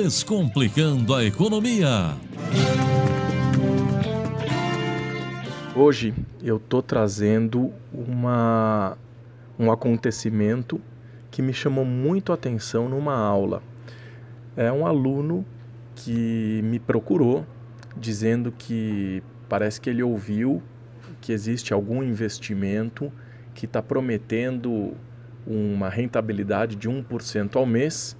Descomplicando a Economia. Hoje eu estou trazendo uma, um acontecimento que me chamou muito a atenção numa aula. É um aluno que me procurou dizendo que parece que ele ouviu que existe algum investimento que está prometendo uma rentabilidade de 1% ao mês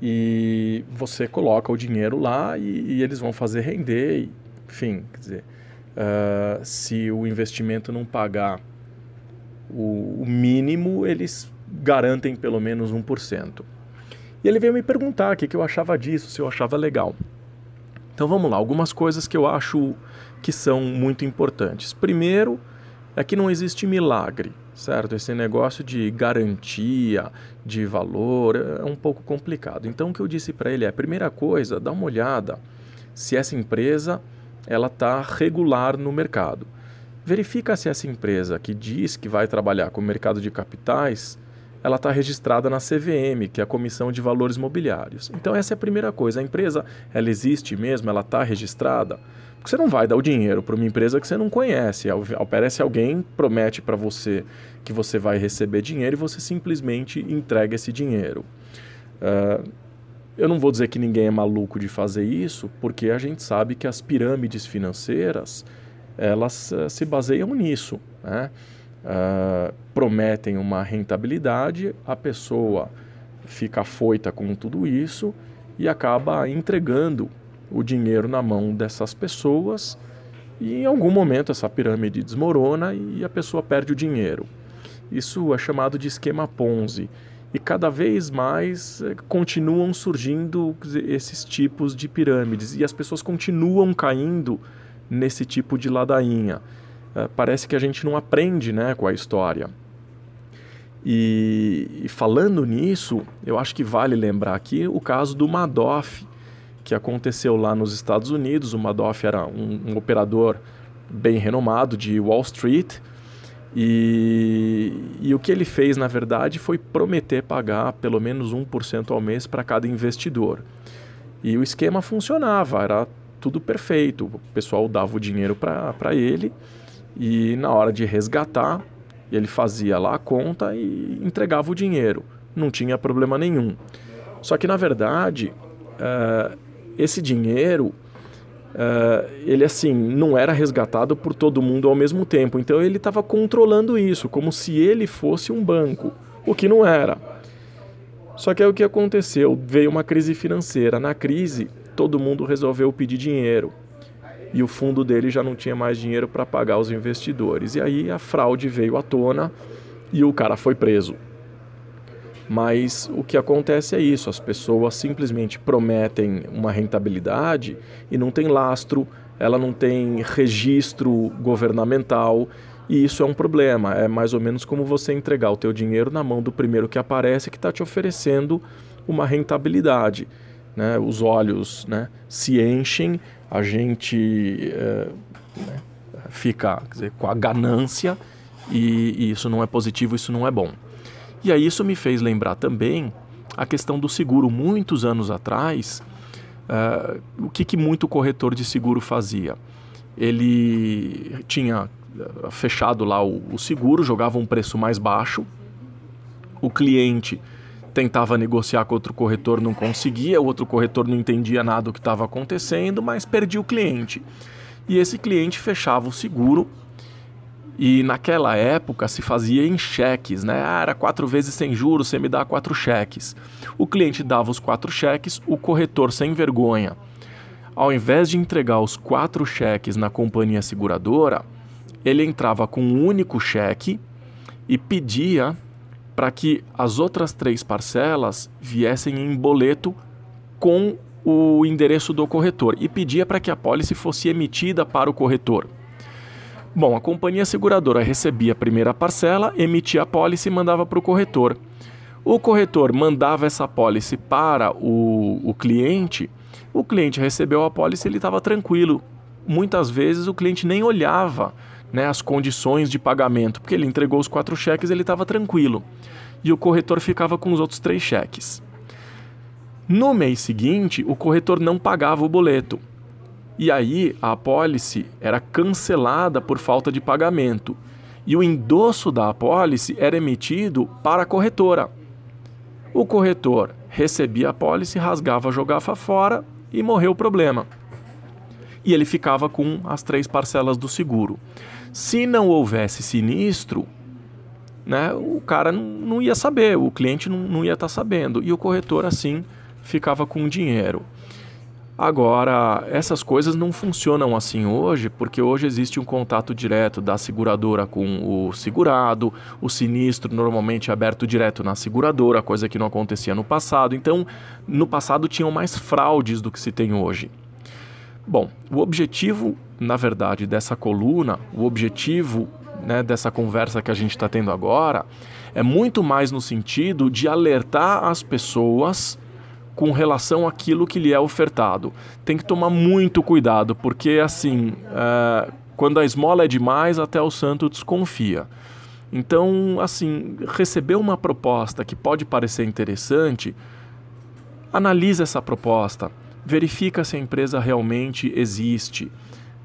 e você coloca o dinheiro lá e, e eles vão fazer render, enfim, quer dizer, uh, se o investimento não pagar o, o mínimo, eles garantem pelo menos 1%. E ele veio me perguntar o que, que eu achava disso, se eu achava legal. Então vamos lá, algumas coisas que eu acho que são muito importantes. Primeiro, é que não existe milagre, certo? Esse negócio de garantia, de valor, é um pouco complicado. Então, o que eu disse para ele é: primeira coisa, dá uma olhada se essa empresa ela está regular no mercado. Verifica se essa empresa que diz que vai trabalhar com o mercado de capitais, ela está registrada na CVM, que é a Comissão de Valores Mobiliários. Então essa é a primeira coisa. A empresa, ela existe mesmo, ela está registrada. Porque você não vai dar o dinheiro para uma empresa que você não conhece. Aparece alguém, promete para você que você vai receber dinheiro e você simplesmente entrega esse dinheiro. Uh, eu não vou dizer que ninguém é maluco de fazer isso, porque a gente sabe que as pirâmides financeiras elas uh, se baseiam nisso. Né? Uh, prometem uma rentabilidade, a pessoa fica afoita com tudo isso e acaba entregando o dinheiro na mão dessas pessoas e em algum momento essa pirâmide desmorona e a pessoa perde o dinheiro. Isso é chamado de esquema Ponzi. E cada vez mais eh, continuam surgindo esses tipos de pirâmides e as pessoas continuam caindo nesse tipo de ladainha. Eh, parece que a gente não aprende né, com a história. E, e falando nisso, eu acho que vale lembrar aqui o caso do Madoff, que aconteceu lá nos Estados Unidos. O Madoff era um, um operador bem renomado de Wall Street. E, e, o que ele fez, na verdade, foi prometer pagar pelo menos 1% ao mês para cada investidor. E o esquema funcionava, era tudo perfeito. O pessoal dava o dinheiro para ele e, na hora de resgatar, ele fazia lá a conta e entregava o dinheiro. Não tinha problema nenhum. Só que, na verdade, uh, esse dinheiro, uh, ele assim, não era resgatado por todo mundo ao mesmo tempo. Então ele estava controlando isso, como se ele fosse um banco, o que não era. Só que aí o que aconteceu? Veio uma crise financeira. Na crise, todo mundo resolveu pedir dinheiro. E o fundo dele já não tinha mais dinheiro para pagar os investidores. E aí a fraude veio à tona e o cara foi preso. Mas o que acontece é isso: as pessoas simplesmente prometem uma rentabilidade e não tem lastro, ela não tem registro governamental. E isso é um problema. É mais ou menos como você entregar o teu dinheiro na mão do primeiro que aparece que está te oferecendo uma rentabilidade. Né? Os olhos né, se enchem, a gente é, né, fica dizer, com a ganância e, e isso não é positivo, isso não é bom. E aí isso me fez lembrar também a questão do seguro. Muitos anos atrás, uh, o que, que muito corretor de seguro fazia? Ele tinha eh, fechado lá o, o seguro, jogava um preço mais baixo, o cliente tentava negociar com outro corretor, não conseguia, o outro corretor não entendia nada do que estava acontecendo, mas perdia o cliente. E esse cliente fechava o seguro e naquela época se fazia em cheques, né? Ah, era quatro vezes sem juros, você me dá quatro cheques. O cliente dava os quatro cheques, o corretor sem vergonha. Ao invés de entregar os quatro cheques na companhia seguradora, ele entrava com um único cheque e pedia para que as outras três parcelas viessem em boleto com o endereço do corretor e pedia para que a pólice fosse emitida para o corretor. Bom, a companhia seguradora recebia a primeira parcela, emitia a pólice e mandava para o corretor. O corretor mandava essa pólice para o, o cliente, o cliente recebeu a pólice e ele estava tranquilo. Muitas vezes o cliente nem olhava né, as condições de pagamento, porque ele entregou os quatro cheques ele estava tranquilo. E o corretor ficava com os outros três cheques. No mês seguinte, o corretor não pagava o boleto. E aí a apólice era cancelada por falta de pagamento. E o endosso da apólice era emitido para a corretora. O corretor recebia a apólice, rasgava, jogava fora e morreu o problema. E ele ficava com as três parcelas do seguro. Se não houvesse sinistro, né, o cara não ia saber, o cliente não, não ia estar tá sabendo. E o corretor, assim, ficava com o dinheiro. Agora, essas coisas não funcionam assim hoje, porque hoje existe um contato direto da seguradora com o segurado, o sinistro normalmente é aberto direto na seguradora, coisa que não acontecia no passado. Então, no passado tinham mais fraudes do que se tem hoje. Bom, o objetivo, na verdade, dessa coluna, o objetivo né, dessa conversa que a gente está tendo agora, é muito mais no sentido de alertar as pessoas com relação àquilo que lhe é ofertado. Tem que tomar muito cuidado, porque assim, é, quando a esmola é demais, até o santo desconfia. Então, assim, receber uma proposta que pode parecer interessante, analisa essa proposta, verifica se a empresa realmente existe.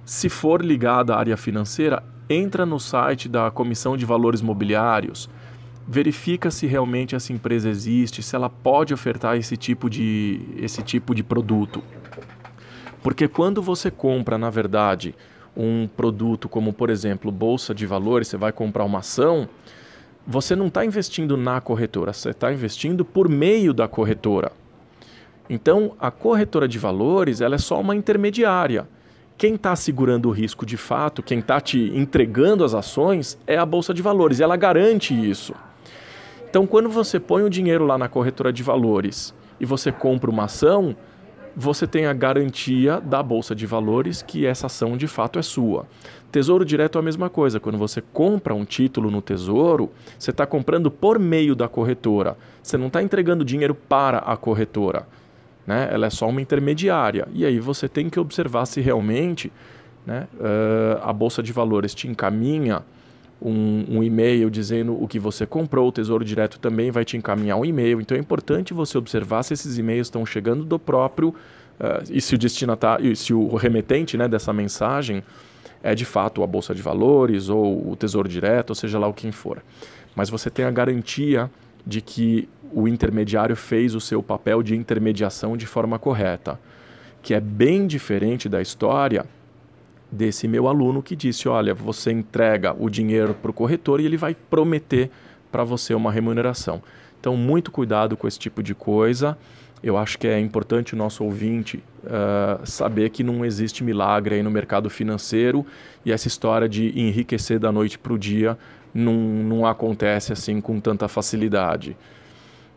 Se for ligada à área financeira, entra no site da Comissão de Valores Mobiliários, verifica se realmente essa empresa existe, se ela pode ofertar esse tipo de, esse tipo de produto. Porque quando você compra, na verdade, um produto como, por exemplo, bolsa de valores, você vai comprar uma ação, você não está investindo na corretora, você está investindo por meio da corretora. Então, a corretora de valores ela é só uma intermediária. Quem está segurando o risco de fato, quem está te entregando as ações, é a Bolsa de Valores. E ela garante isso. Então, quando você põe o dinheiro lá na corretora de valores e você compra uma ação, você tem a garantia da Bolsa de Valores que essa ação de fato é sua. Tesouro Direto é a mesma coisa. Quando você compra um título no Tesouro, você está comprando por meio da corretora. Você não está entregando dinheiro para a corretora né? ela é só uma intermediária. E aí você tem que observar se realmente né, uh, a Bolsa de Valores te encaminha um, um, e-mail dizendo o que você comprou, o Tesouro Direto também vai te encaminhar um e-mail. Então é importante você observar se esses e-mails estão chegando do próprio uh, e se o destinatário, se o remetente né, dessa mensagem é de fato a Bolsa de Valores ou o Tesouro Direto, ou seja lá o quem for. Mas você tem a garantia de que o intermediário fez o seu papel de intermediação de forma correta, que é bem diferente da história desse meu aluno que disse: olha, você entrega o dinheiro para o corretor e ele vai prometer para você uma remuneração. Então, muito cuidado com esse tipo de coisa. Eu acho que é importante o nosso ouvinte uh, saber que não existe milagre aí no mercado financeiro e essa história de enriquecer da noite para o dia não, não acontece assim com tanta facilidade.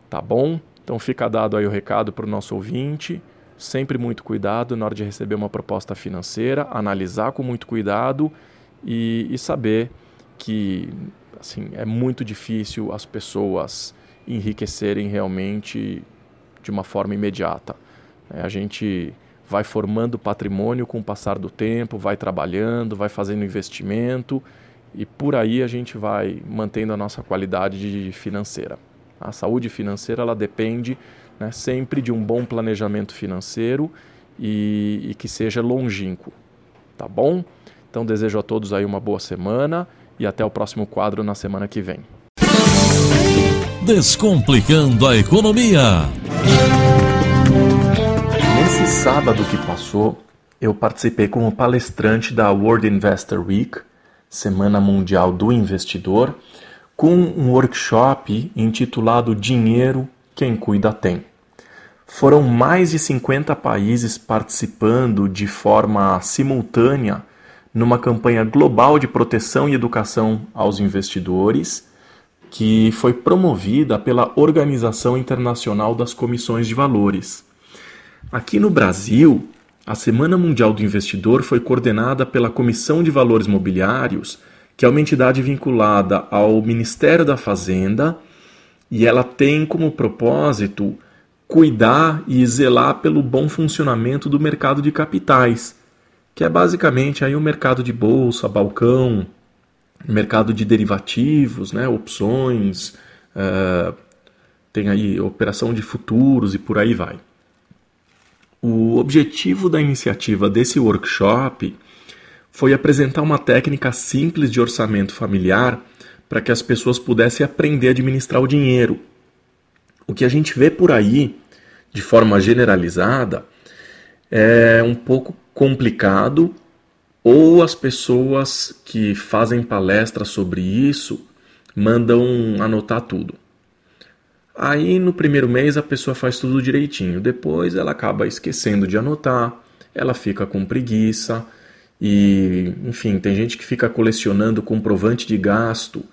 Tá bom? Então fica dado aí o recado para o nosso ouvinte. Sempre muito cuidado na hora de receber uma proposta financeira, analisar com muito cuidado e, e saber que assim é muito difícil as pessoas enriquecerem realmente de uma forma imediata. É, a gente vai formando patrimônio com o passar do tempo, vai trabalhando, vai fazendo investimento e por aí a gente vai mantendo a nossa qualidade financeira. A saúde financeira ela depende né, sempre de um bom planejamento financeiro e, e que seja longínquo, tá bom? Então desejo a todos aí uma boa semana e até o próximo quadro na semana que vem. Descomplicando a economia. Nesse sábado que passou, eu participei como palestrante da World Investor Week, Semana Mundial do Investidor, com um workshop intitulado Dinheiro Quem Cuida Tem. Foram mais de 50 países participando de forma simultânea numa campanha global de proteção e educação aos investidores, que foi promovida pela Organização Internacional das Comissões de Valores. Aqui no Brasil, a Semana Mundial do Investidor foi coordenada pela Comissão de Valores Mobiliários que é uma entidade vinculada ao Ministério da Fazenda e ela tem como propósito cuidar e zelar pelo bom funcionamento do mercado de capitais, que é basicamente aí o mercado de bolsa, balcão, mercado de derivativos, né, opções, uh, tem aí operação de futuros e por aí vai. O objetivo da iniciativa desse workshop foi apresentar uma técnica simples de orçamento familiar para que as pessoas pudessem aprender a administrar o dinheiro. O que a gente vê por aí, de forma generalizada, é um pouco complicado, ou as pessoas que fazem palestras sobre isso mandam anotar tudo. Aí no primeiro mês a pessoa faz tudo direitinho, depois ela acaba esquecendo de anotar, ela fica com preguiça e, enfim, tem gente que fica colecionando comprovante de gasto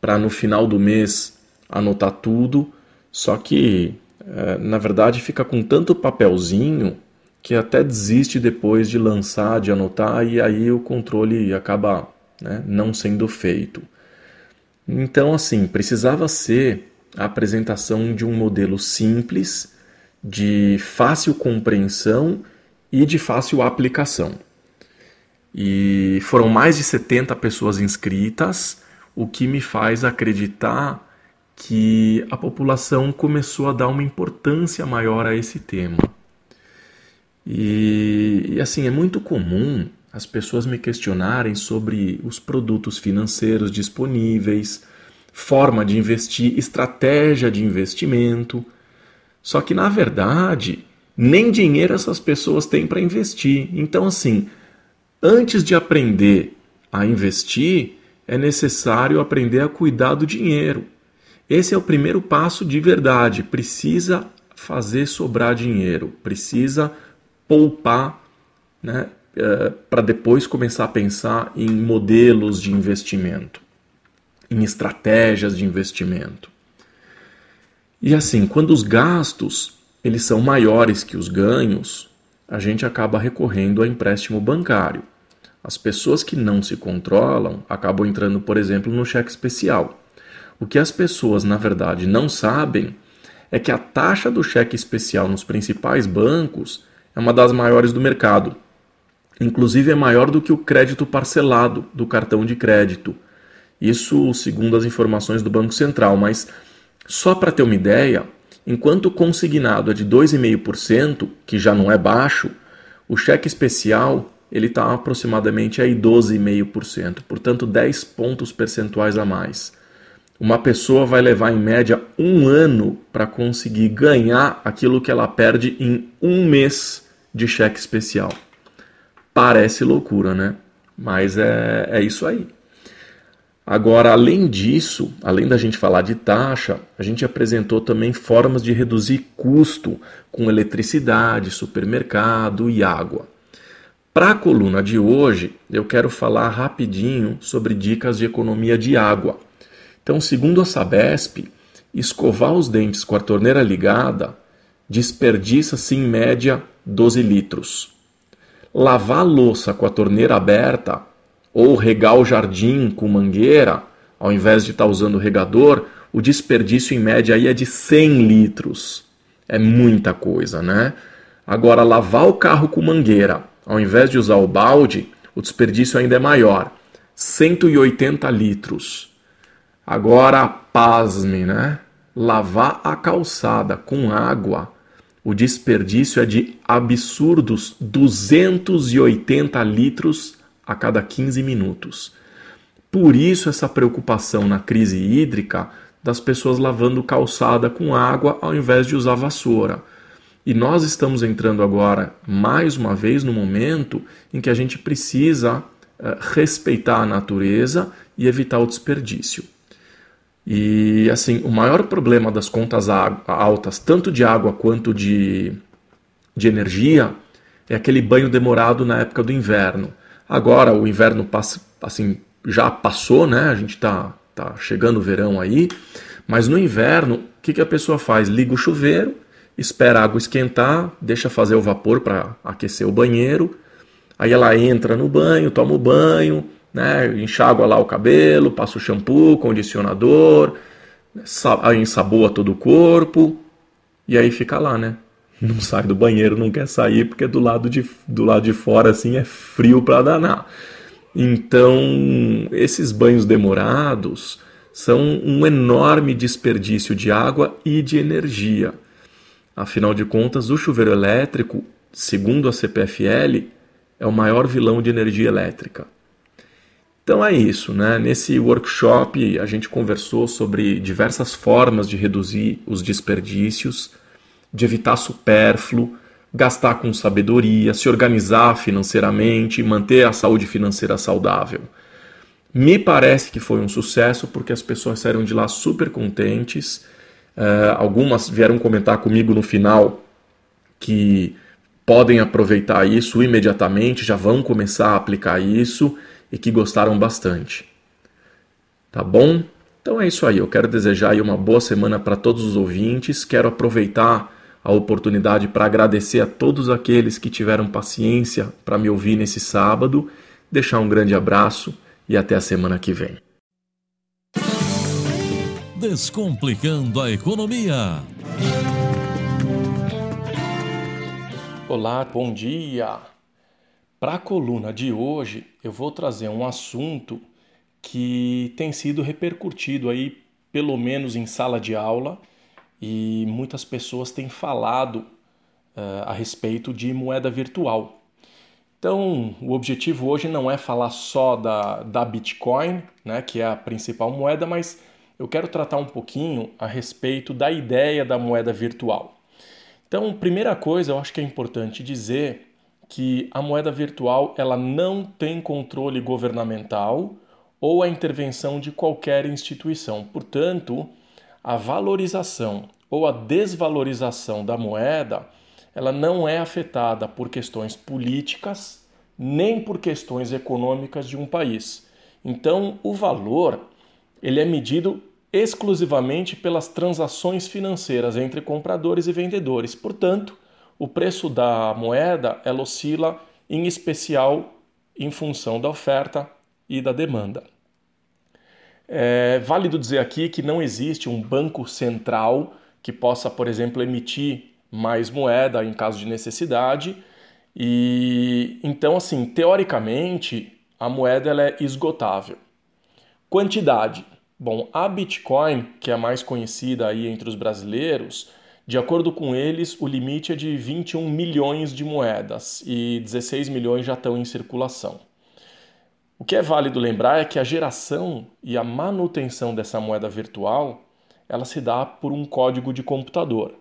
para no final do mês anotar tudo, só que é, na verdade fica com tanto papelzinho que até desiste depois de lançar, de anotar e aí o controle acaba né, não sendo feito. Então, assim, precisava ser a apresentação de um modelo simples, de fácil compreensão e de fácil aplicação. E foram mais de 70 pessoas inscritas, o que me faz acreditar que a população começou a dar uma importância maior a esse tema. E, e assim, é muito comum as pessoas me questionarem sobre os produtos financeiros disponíveis, forma de investir, estratégia de investimento. Só que na verdade, nem dinheiro essas pessoas têm para investir. Então, assim, antes de aprender a investir, é necessário aprender a cuidar do dinheiro. Esse é o primeiro passo de verdade. Precisa fazer sobrar dinheiro, precisa poupar, né, eh, para depois começar a pensar em modelos de investimento em estratégias de investimento. E assim, quando os gastos eles são maiores que os ganhos, a gente acaba recorrendo a empréstimo bancário. As pessoas que não se controlam acabam entrando, por exemplo, no cheque especial. O que as pessoas, na verdade, não sabem é que a taxa do cheque especial nos principais bancos é uma das maiores do mercado. Inclusive é maior do que o crédito parcelado do cartão de crédito. Isso segundo as informações do Banco Central, mas só para ter uma ideia, enquanto o consignado é de 2,5%, que já não é baixo, o cheque especial ele está aproximadamente aí 12,5%, portanto 10 pontos percentuais a mais. Uma pessoa vai levar em média um ano para conseguir ganhar aquilo que ela perde em um mês de cheque especial. Parece loucura, né? Mas é, é isso aí. Agora, além disso, além da gente falar de taxa, a gente apresentou também formas de reduzir custo com eletricidade, supermercado e água. Para a coluna de hoje, eu quero falar rapidinho sobre dicas de economia de água. Então, segundo a Sabesp, escovar os dentes com a torneira ligada desperdiça-se em média 12 litros. Lavar a louça com a torneira aberta ou regar o jardim com mangueira, ao invés de estar tá usando regador, o desperdício em média aí é de 100 litros. É muita coisa, né? Agora, lavar o carro com mangueira, ao invés de usar o balde, o desperdício ainda é maior. 180 litros. Agora, pasme, né? Lavar a calçada com água, o desperdício é de absurdos 280 litros a cada 15 minutos. Por isso, essa preocupação na crise hídrica das pessoas lavando calçada com água ao invés de usar vassoura. E nós estamos entrando agora, mais uma vez, no momento em que a gente precisa uh, respeitar a natureza e evitar o desperdício. E assim, o maior problema das contas altas, tanto de água quanto de, de energia, é aquele banho demorado na época do inverno. Agora o inverno passa, assim, já passou, né? A gente está tá chegando o verão aí. Mas no inverno, o que, que a pessoa faz? Liga o chuveiro, espera a água esquentar, deixa fazer o vapor para aquecer o banheiro. Aí ela entra no banho, toma o banho, né? enxágua lá o cabelo, passa o shampoo, condicionador, ensaboa todo o corpo e aí fica lá, né? Não sai do banheiro, não quer sair porque do lado de, do lado de fora assim é frio para danar. Então, esses banhos demorados são um enorme desperdício de água e de energia. Afinal de contas, o chuveiro elétrico segundo a CPFL, é o maior vilão de energia elétrica. Então é isso, né? Nesse workshop a gente conversou sobre diversas formas de reduzir os desperdícios, de evitar supérfluo, gastar com sabedoria, se organizar financeiramente, manter a saúde financeira saudável. Me parece que foi um sucesso porque as pessoas saíram de lá super contentes. Uh, algumas vieram comentar comigo no final que podem aproveitar isso imediatamente, já vão começar a aplicar isso e que gostaram bastante. Tá bom? Então é isso aí. Eu quero desejar uma boa semana para todos os ouvintes. Quero aproveitar a oportunidade para agradecer a todos aqueles que tiveram paciência para me ouvir nesse sábado, deixar um grande abraço e até a semana que vem. Descomplicando a economia. Olá, bom dia. Para a coluna de hoje, eu vou trazer um assunto que tem sido repercutido aí, pelo menos em sala de aula, e muitas pessoas têm falado uh, a respeito de moeda virtual. Então, o objetivo hoje não é falar só da, da Bitcoin, né, que é a principal moeda, mas eu quero tratar um pouquinho a respeito da ideia da moeda virtual. Então, primeira coisa, eu acho que é importante dizer que a moeda virtual ela não tem controle governamental ou a intervenção de qualquer instituição. Portanto, a valorização ou a desvalorização da moeda, ela não é afetada por questões políticas nem por questões econômicas de um país. Então, o valor ele é medido exclusivamente pelas transações financeiras entre compradores e vendedores. Portanto, o preço da moeda ela oscila em especial em função da oferta e da demanda. É válido dizer aqui que não existe um banco central que possa, por exemplo, emitir mais moeda em caso de necessidade. E então, assim, teoricamente, a moeda ela é esgotável. Quantidade. Bom, a Bitcoin, que é a mais conhecida aí entre os brasileiros, de acordo com eles, o limite é de 21 milhões de moedas e 16 milhões já estão em circulação. O que é válido lembrar é que a geração e a manutenção dessa moeda virtual ela se dá por um código de computador.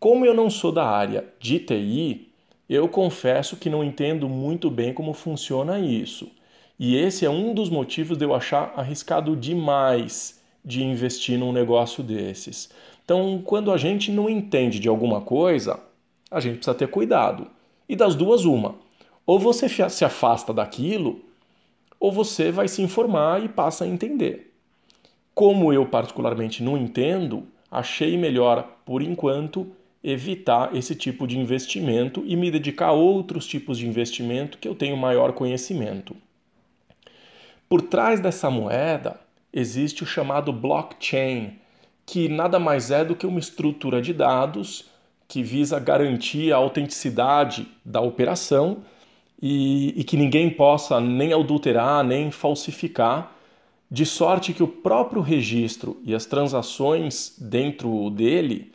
Como eu não sou da área de TI, eu confesso que não entendo muito bem como funciona isso. E esse é um dos motivos de eu achar arriscado demais de investir num negócio desses. Então, quando a gente não entende de alguma coisa, a gente precisa ter cuidado. E das duas, uma. Ou você se afasta daquilo, ou você vai se informar e passa a entender. Como eu particularmente não entendo, achei melhor, por enquanto, evitar esse tipo de investimento e me dedicar a outros tipos de investimento que eu tenho maior conhecimento. Por trás dessa moeda existe o chamado blockchain, que nada mais é do que uma estrutura de dados que visa garantir a autenticidade da operação e, e que ninguém possa nem adulterar nem falsificar, de sorte que o próprio registro e as transações dentro dele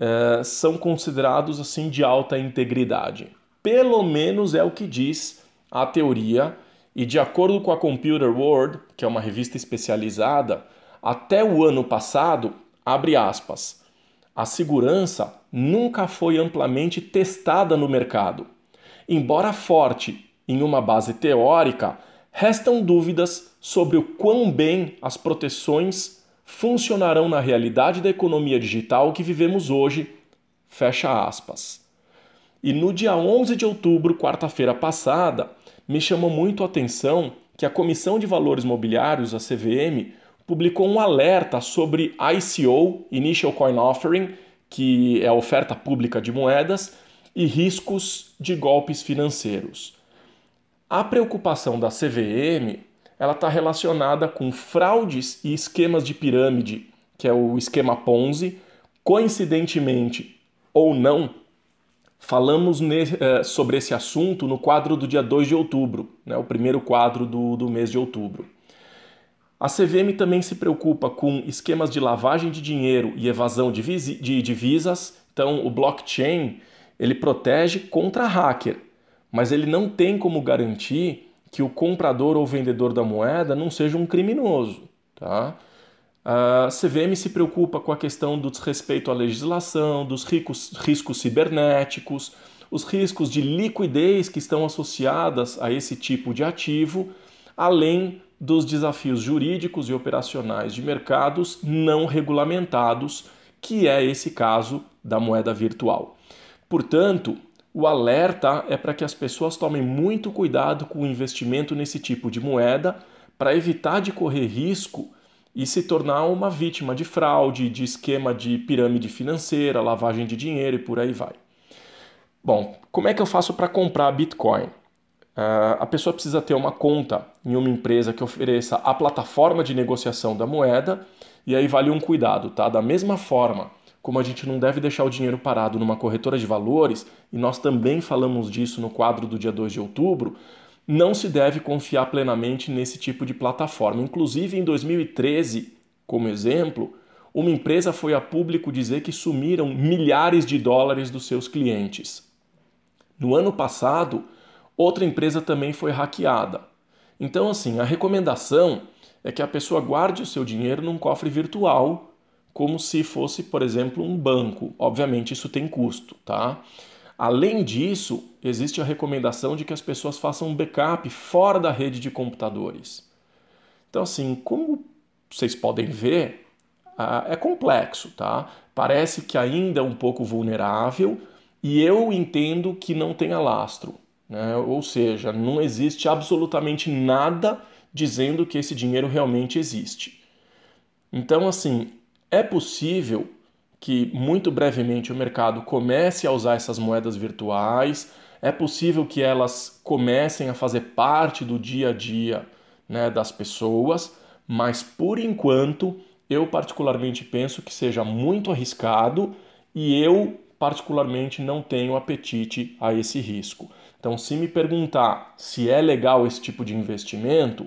eh, são considerados assim de alta integridade. Pelo menos é o que diz a teoria, e de acordo com a Computer World, que é uma revista especializada, até o ano passado, abre aspas, a segurança nunca foi amplamente testada no mercado. Embora forte em uma base teórica, restam dúvidas sobre o quão bem as proteções funcionarão na realidade da economia digital que vivemos hoje. Fecha aspas. E no dia 11 de outubro, quarta-feira passada, me chamou muito a atenção que a Comissão de Valores Mobiliários, a CVM, publicou um alerta sobre ICO, Initial Coin Offering, que é a oferta pública de moedas, e riscos de golpes financeiros. A preocupação da CVM ela está relacionada com fraudes e esquemas de pirâmide, que é o esquema Ponzi. Coincidentemente ou não, falamos eh, sobre esse assunto no quadro do dia 2 de outubro, né, o primeiro quadro do, do mês de outubro. A CVM também se preocupa com esquemas de lavagem de dinheiro e evasão de, de divisas, então o blockchain ele protege contra hacker, mas ele não tem como garantir que o comprador ou vendedor da moeda não seja um criminoso. Tá? A CVM se preocupa com a questão do desrespeito à legislação, dos riscos, riscos cibernéticos, os riscos de liquidez que estão associadas a esse tipo de ativo, além dos desafios jurídicos e operacionais de mercados não regulamentados, que é esse caso da moeda virtual. Portanto, o alerta é para que as pessoas tomem muito cuidado com o investimento nesse tipo de moeda para evitar de correr risco e se tornar uma vítima de fraude, de esquema de pirâmide financeira, lavagem de dinheiro e por aí vai. Bom, como é que eu faço para comprar Bitcoin? Uh, a pessoa precisa ter uma conta em uma empresa que ofereça a plataforma de negociação da moeda, e aí vale um cuidado, tá? Da mesma forma como a gente não deve deixar o dinheiro parado numa corretora de valores, e nós também falamos disso no quadro do dia 2 de outubro, não se deve confiar plenamente nesse tipo de plataforma. Inclusive, em 2013, como exemplo, uma empresa foi a público dizer que sumiram milhares de dólares dos seus clientes. No ano passado, outra empresa também foi hackeada. Então, assim, a recomendação é que a pessoa guarde o seu dinheiro num cofre virtual, como se fosse, por exemplo, um banco. Obviamente, isso tem custo, tá? Além disso, existe a recomendação de que as pessoas façam um backup fora da rede de computadores. Então, assim, como vocês podem ver, é complexo, tá? Parece que ainda é um pouco vulnerável, e eu entendo que não tenha lastro. Né? Ou seja, não existe absolutamente nada dizendo que esse dinheiro realmente existe. Então, assim, é possível que muito brevemente o mercado comece a usar essas moedas virtuais, é possível que elas comecem a fazer parte do dia a dia né, das pessoas, mas por enquanto eu particularmente penso que seja muito arriscado e eu particularmente não tenho apetite a esse risco. Então, se me perguntar se é legal esse tipo de investimento,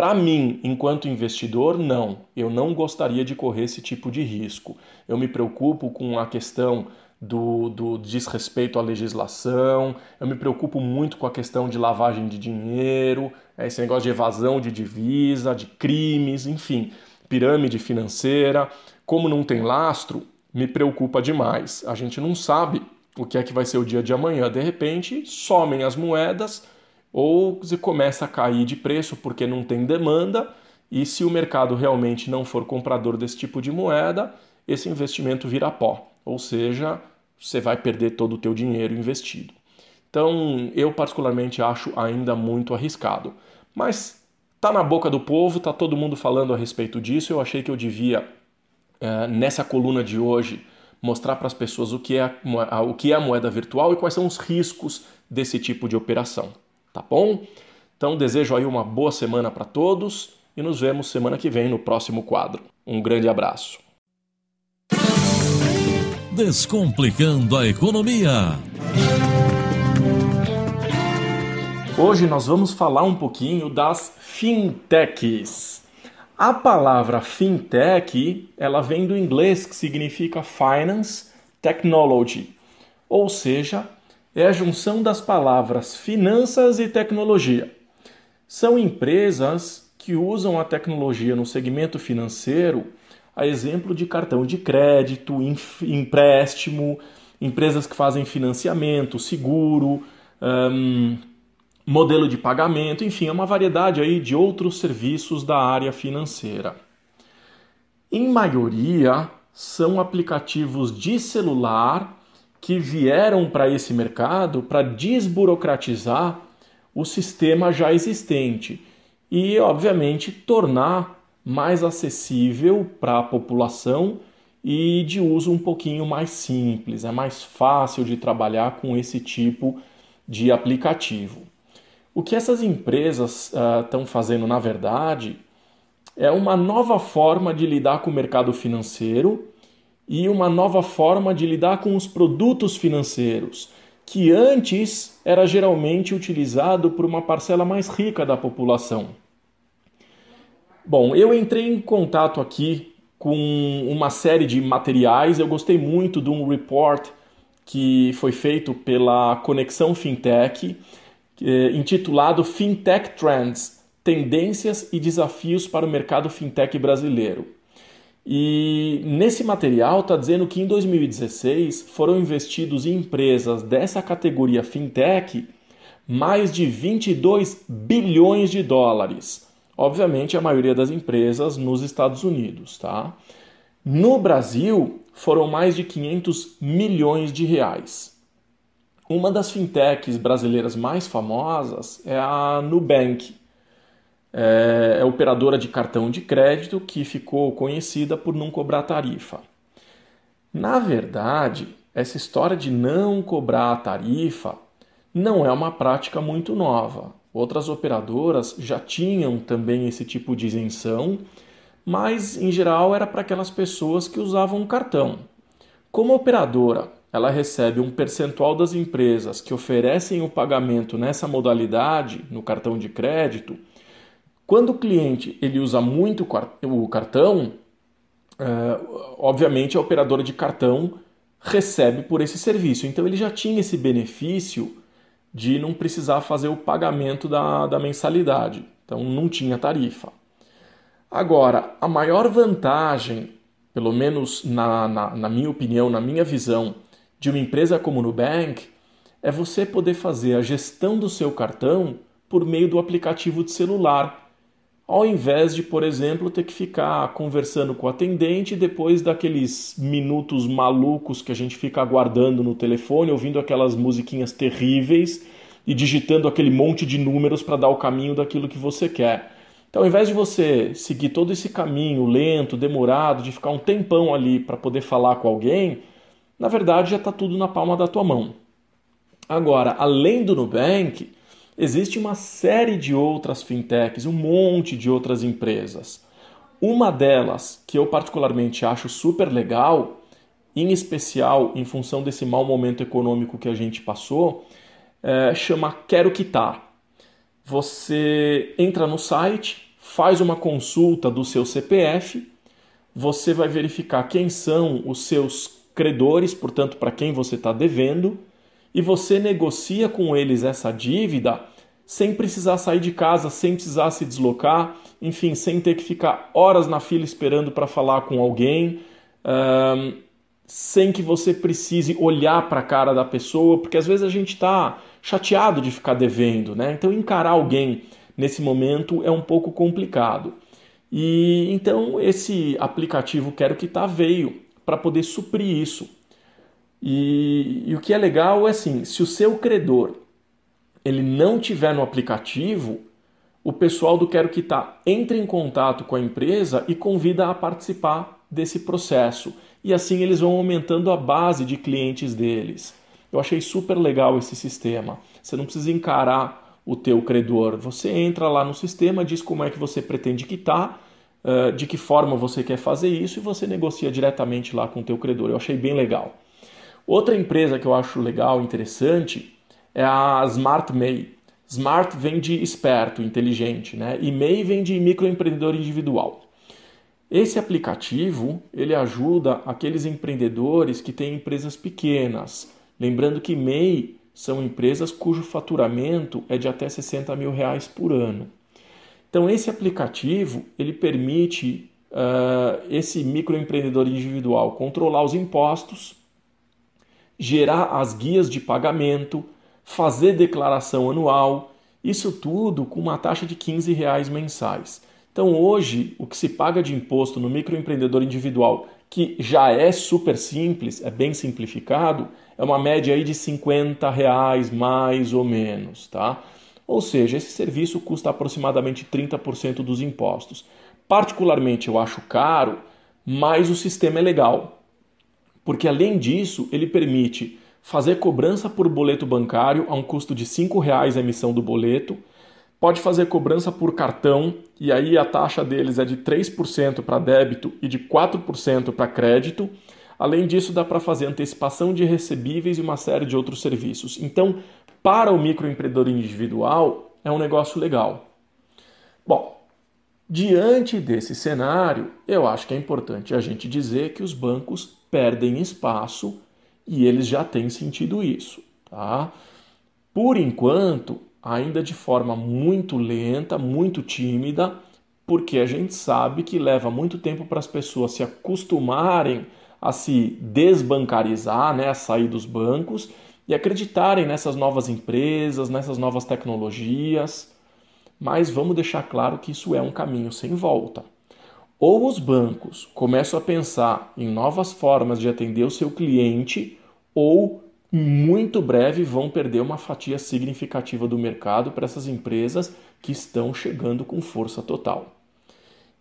para mim, enquanto investidor, não. Eu não gostaria de correr esse tipo de risco. Eu me preocupo com a questão do, do, desrespeito à legislação, eu me preocupo muito com a questão de lavagem de dinheiro, esse negócio de evasão de divisa, de crimes, enfim, pirâmide financeira. Como não tem lastro, me preocupa demais. A gente não sabe o que é que vai ser o dia de amanhã. De repente, somem as moedas ou se começa a cair de preço porque não tem demanda. E se o mercado realmente não for comprador desse tipo de moeda, esse investimento vira pó. Ou seja, você vai perder todo o teu dinheiro investido. Então, eu particularmente acho ainda muito arriscado. Mas tá na boca do povo, tá todo mundo falando a respeito disso. Eu achei que eu devia é, nessa coluna de hoje, mostrar para as pessoas o que, é a, o que é a moeda virtual e quais são os riscos desse tipo de operação. Tá bom? Então desejo aí uma boa semana para todos e nos vemos semana que vem no próximo quadro. Um grande abraço. Descomplicando a economia. Hoje nós vamos falar um pouquinho das fintechs. A palavra fintech, ela vem do inglês que significa finance technology, ou seja, é a junção das palavras finanças e tecnologia. São empresas que usam a tecnologia no segmento financeiro, a exemplo de cartão de crédito, empréstimo, empresas que fazem financiamento, seguro, um, modelo de pagamento, enfim, é uma variedade aí de outros serviços da área financeira. Em maioria, são aplicativos de celular que vieram para esse mercado para desburocratizar o sistema já existente e, obviamente, tornar mais acessível para a população e de uso um pouquinho mais simples, é mais fácil de trabalhar com esse tipo de aplicativo. O que essas empresas estão uh, fazendo, na verdade, é uma nova forma de lidar com o mercado financeiro e uma nova forma de lidar com os produtos financeiros, que antes era geralmente utilizado por uma parcela mais rica da população. Bom, eu entrei em contato aqui com uma série de materiais, eu gostei muito de um report que foi feito pela Conexão Fintech, é, intitulado Fintech Trends: Tendências e Desafios para o Mercado Fintech Brasileiro. E nesse material está dizendo que em 2016 foram investidos em empresas dessa categoria fintech mais de 22 bilhões de dólares. Obviamente, a maioria das empresas nos Estados Unidos, tá? No Brasil, foram mais de 500 milhões de reais. Uma das fintechs brasileiras mais famosas é a Nubank. É, é operadora de cartão de crédito que ficou conhecida por não cobrar tarifa. Na verdade, essa história de não cobrar a tarifa não é uma prática muito nova. Outras operadoras já tinham também esse tipo de isenção, mas em geral era para aquelas pessoas que usavam cartão. Como operadora, ela recebe um percentual das empresas que oferecem o pagamento nessa modalidade, no cartão de crédito. Quando o cliente ele usa muito o cartão, é, obviamente a operadora de cartão recebe por esse serviço. Então ele já tinha esse benefício de não precisar fazer o pagamento da, da mensalidade. Então não tinha tarifa. Agora, a maior vantagem, pelo menos na, na, na minha opinião, na minha visão, de uma empresa como o Nubank, é você poder fazer a gestão do seu cartão por meio do aplicativo de celular, ao invés de, por exemplo, ter que ficar conversando com o atendente depois daqueles minutos malucos que a gente fica aguardando no telefone, ouvindo aquelas musiquinhas terríveis e digitando aquele monte de números para dar o caminho daquilo que você quer. Então, ao invés de você seguir todo esse caminho lento, demorado, de ficar um tempão ali para poder falar com alguém, na verdade já está tudo na palma da tua mão. Agora, além do Nubank, Existe uma série de outras fintechs, um monte de outras empresas. Uma delas, que eu particularmente acho super legal, em especial em função desse mau momento econômico que a gente passou, é, chama Quero Quitar. Você entra no site, faz uma consulta do seu CPF, você vai verificar quem são os seus credores, portanto, para quem você está devendo, e você negocia com eles essa dívida sem precisar sair de casa, sem precisar se deslocar, enfim, sem ter que ficar horas na fila esperando para falar com alguém, sem que você precise olhar para a cara da pessoa, porque às vezes a gente está chateado de ficar devendo, né? Então encarar alguém nesse momento é um pouco complicado. E então esse aplicativo Quero que tá veio para poder suprir isso. E, e o que é legal é assim, se o seu credor ele não tiver no aplicativo, o pessoal do Quero Quitar entra em contato com a empresa e convida a participar desse processo. E assim eles vão aumentando a base de clientes deles. Eu achei super legal esse sistema. Você não precisa encarar o teu credor. Você entra lá no sistema, diz como é que você pretende quitar, eh, de que forma você quer fazer isso e você negocia diretamente lá com o teu credor. Eu achei bem legal. Outra empresa que eu acho legal, interessante, é a Smart MEI. Smart vem de esperto, inteligente, né? E MEI vem de microempreendedor individual. Esse aplicativo ele ajuda aqueles empreendedores que têm empresas pequenas. Lembrando que MEI são empresas cujo faturamento é de até 60 mil reais por ano. Então esse aplicativo ele permite uh, esse microempreendedor individual controlar os impostos, gerar as guias de pagamento, fazer declaração anual, isso tudo com uma taxa de 15 reais mensais. Então hoje o que se paga de imposto no microempreendedor individual, que já é super simples, é bem simplificado, é uma média aí de 50 reais mais ou menos, tá? Ou seja, esse serviço custa aproximadamente 30% dos impostos. Particularmente eu acho caro, mas o sistema é legal. Porque além disso, ele permite fazer cobrança por boleto bancário a um custo de R$ reais a emissão do boleto, pode fazer cobrança por cartão e aí a taxa deles é de 3% para débito e de 4% para crédito. Além disso, dá para fazer antecipação de recebíveis e uma série de outros serviços. Então, para o microempreendedor individual, é um negócio legal. Bom, diante desse cenário, eu acho que é importante a gente dizer que os bancos perdem espaço e eles já têm sentido isso, tá? Por enquanto, ainda de forma muito lenta, muito tímida, porque a gente sabe que leva muito tempo para as pessoas se acostumarem a se desbancarizar, né, a sair dos bancos e acreditarem nessas novas empresas, nessas novas tecnologias. Mas vamos deixar claro que isso é um caminho sem volta. Ou os bancos começam a pensar em novas formas de atender o seu cliente, ou muito breve vão perder uma fatia significativa do mercado para essas empresas que estão chegando com força total.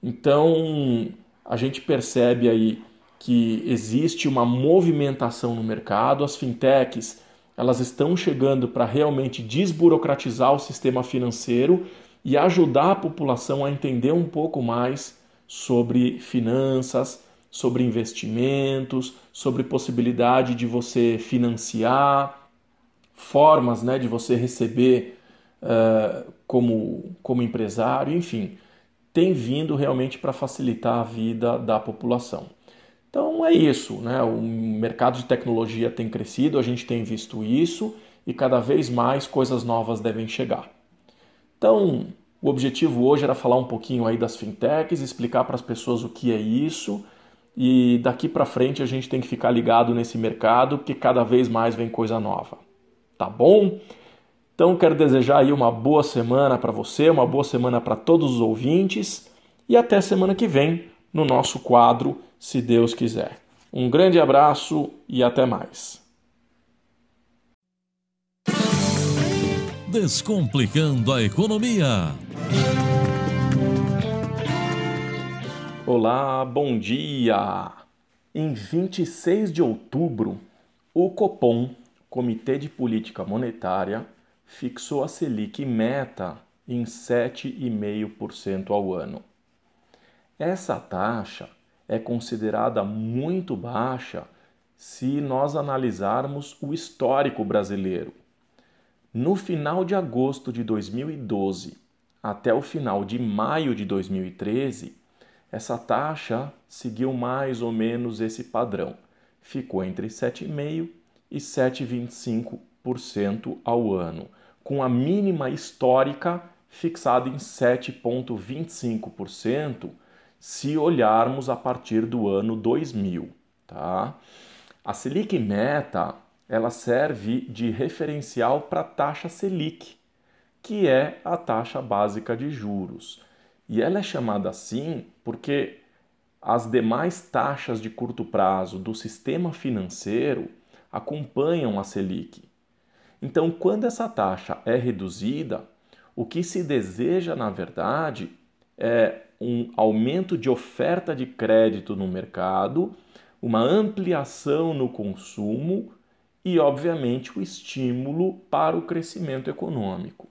Então, a gente percebe aí que existe uma movimentação no mercado, as fintechs, elas estão chegando para realmente desburocratizar o sistema financeiro e ajudar a população a entender um pouco mais sobre finanças, sobre investimentos, sobre possibilidade de você financiar, formas né, de você receber uh, como, como empresário, enfim, tem vindo realmente para facilitar a vida da população. Então é isso, né? O mercado de tecnologia tem crescido, a gente tem visto isso e cada vez mais coisas novas devem chegar. Então, o objetivo hoje era falar um pouquinho aí das fintechs, explicar para as pessoas o que é isso e daqui para frente a gente tem que ficar ligado nesse mercado porque cada vez mais vem coisa nova. Tá bom? Então quero desejar aí uma boa semana para você, uma boa semana para todos os ouvintes e até semana que vem no nosso quadro, se Deus quiser. Um grande abraço e até mais. Descomplicando a Economia. Olá, bom dia! Em 26 de outubro, o Copom, Comitê de Política Monetária, fixou a Selic meta em 7,5% ao ano. Essa taxa é considerada muito baixa se nós analisarmos o histórico brasileiro. No final de agosto de 2012 até o final de maio de 2013, essa taxa seguiu mais ou menos esse padrão. Ficou entre 7,5% e 7,25% ao ano, com a mínima histórica fixada em 7,25% se olharmos a partir do ano 2000. Tá? A Selic Meta ela serve de referencial para a taxa Selic, que é a taxa básica de juros. E ela é chamada assim porque as demais taxas de curto prazo do sistema financeiro acompanham a Selic. Então, quando essa taxa é reduzida, o que se deseja, na verdade, é um aumento de oferta de crédito no mercado, uma ampliação no consumo e, obviamente, o estímulo para o crescimento econômico.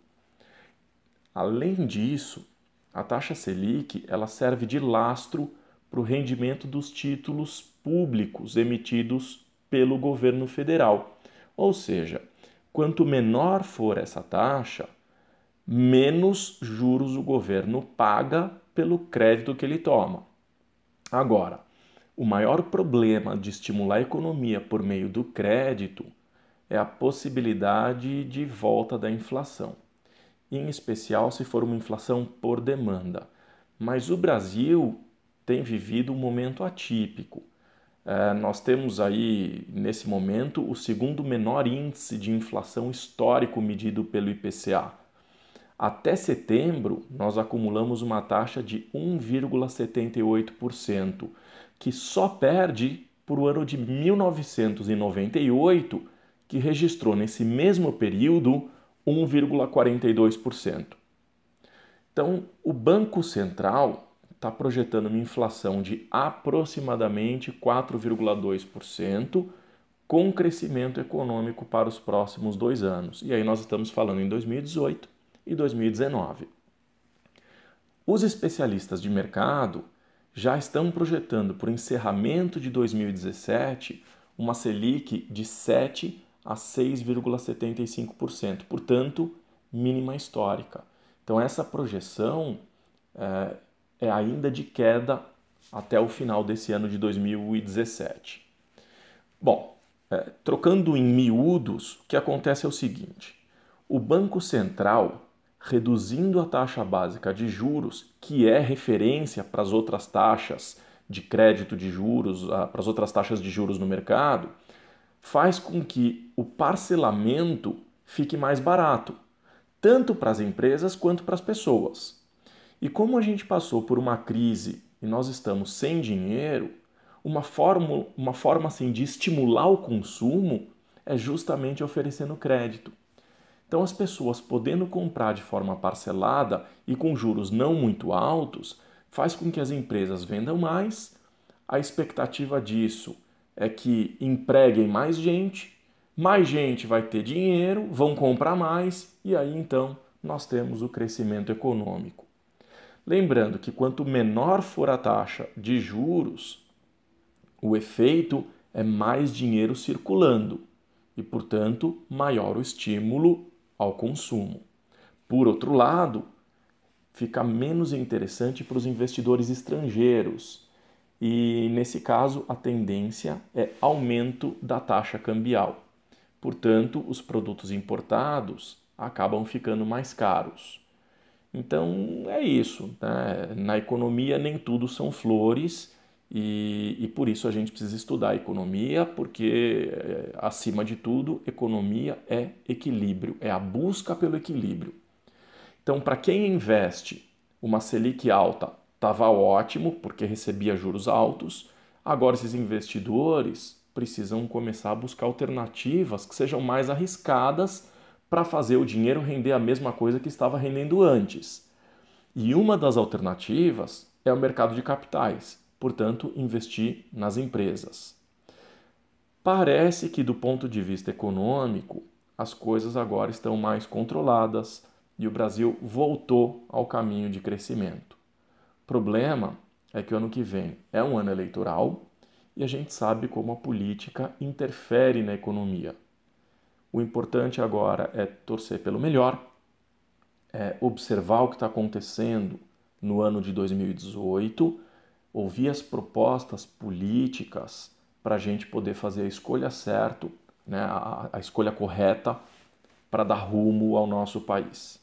Além disso, a taxa Selic ela serve de lastro para o rendimento dos títulos públicos emitidos pelo governo federal. Ou seja, quanto menor for essa taxa, menos juros o governo paga pelo crédito que ele toma. Agora, o maior problema de estimular a economia por meio do crédito é a possibilidade de volta da inflação, em especial se for uma inflação por demanda. Mas o Brasil tem vivido um momento atípico. É, nós temos aí, nesse momento, o segundo menor índice de inflação histórico medido pelo IPCA. Até setembro, nós acumulamos uma taxa de 1,78%, que só perde para o ano de 1998, que registrou nesse mesmo período 1,42%. Então, o Banco Central está projetando uma inflação de aproximadamente 4,2%, com crescimento econômico para os próximos dois anos. E aí nós estamos falando em 2018 e 2019. Os especialistas de mercado já estão projetando para o encerramento de 2017 uma Selic de 7 a 6,75%, portanto, mínima histórica. Então, essa projeção é, é ainda de queda até o final desse ano de 2017. Bom, É, trocando em miúdos, o que acontece é o seguinte: o Banco Central, reduzindo a taxa básica de juros, que é referência para as outras taxas de crédito de juros, para as outras taxas de juros no mercado, faz com que o parcelamento fique mais barato, tanto para as empresas quanto para as pessoas. E como a gente passou por uma crise e nós estamos sem dinheiro, uma forma, uma forma assim, de estimular o consumo é justamente oferecendo crédito. Então, as pessoas podendo comprar de forma parcelada e com juros não muito altos, faz com que as empresas vendam mais. A expectativa disso é que empreguem mais gente, mais gente vai ter dinheiro, vão comprar mais e aí então nós temos o crescimento econômico. Lembrando que quanto menor for a taxa de juros, o efeito é mais dinheiro circulando e, portanto, maior o estímulo ao consumo. Por outro lado, fica menos interessante para os investidores estrangeiros e, nesse caso, a tendência é aumento da taxa cambial. Portanto, os produtos importados acabam ficando mais caros. Então é isso. Né? Na economia nem tudo são flores e, e, por isso a gente precisa estudar economia, porque eh, acima de tudo, economia é equilíbrio, é a busca pelo equilíbrio. Então, para quem investe uma Selic alta, estava ótimo, porque recebia juros altos. Agora, esses investidores precisam começar a buscar alternativas que sejam mais arriscadas para fazer o dinheiro render a mesma coisa que estava rendendo antes. E uma das alternativas é o mercado de capitais, portanto, investir nas empresas. Parece que, do ponto de vista econômico, as coisas agora estão mais controladas e o Brasil voltou ao caminho de crescimento. O problema é que o ano que vem é um ano eleitoral e a gente sabe como a política interfere na economia. O importante agora é torcer pelo melhor, é observar o que está acontecendo no ano de 2018, ouvir as propostas políticas para a gente poder fazer a escolha certa, né, a, a escolha correta para dar rumo ao nosso país.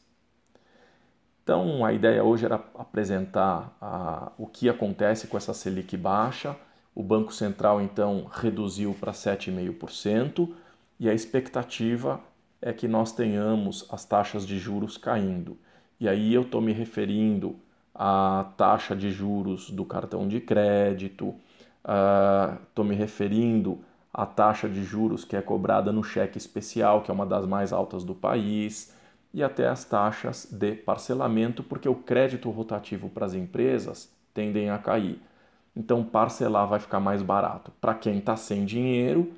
Então, a ideia hoje era apresentar a, o que acontece com essa Selic baixa. O Banco Central, então, reduziu para 7,5% e a expectativa é que nós tenhamos as taxas de juros caindo. E aí eu estou me referindo à taxa de juros do cartão de crédito, estou uh, me referindo à taxa de juros que é cobrada no cheque especial, que é uma das mais altas do país, e até as taxas de parcelamento, porque o crédito rotativo para as empresas tendem a cair. Então, parcelar vai ficar mais barato. Para quem está sem dinheiro,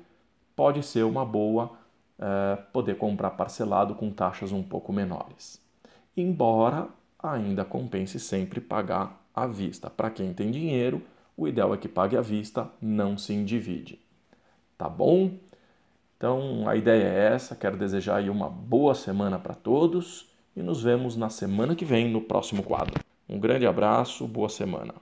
pode ser uma boa é, poder comprar parcelado com taxas um pouco menores. Embora ainda compense sempre pagar à vista. Para quem tem dinheiro, o ideal é que pague à vista, não se endivide. Tá bom? Então a ideia é essa. Quero desejar aí uma boa semana para todos e nos vemos na semana que vem no próximo quadro. Um grande abraço, boa semana.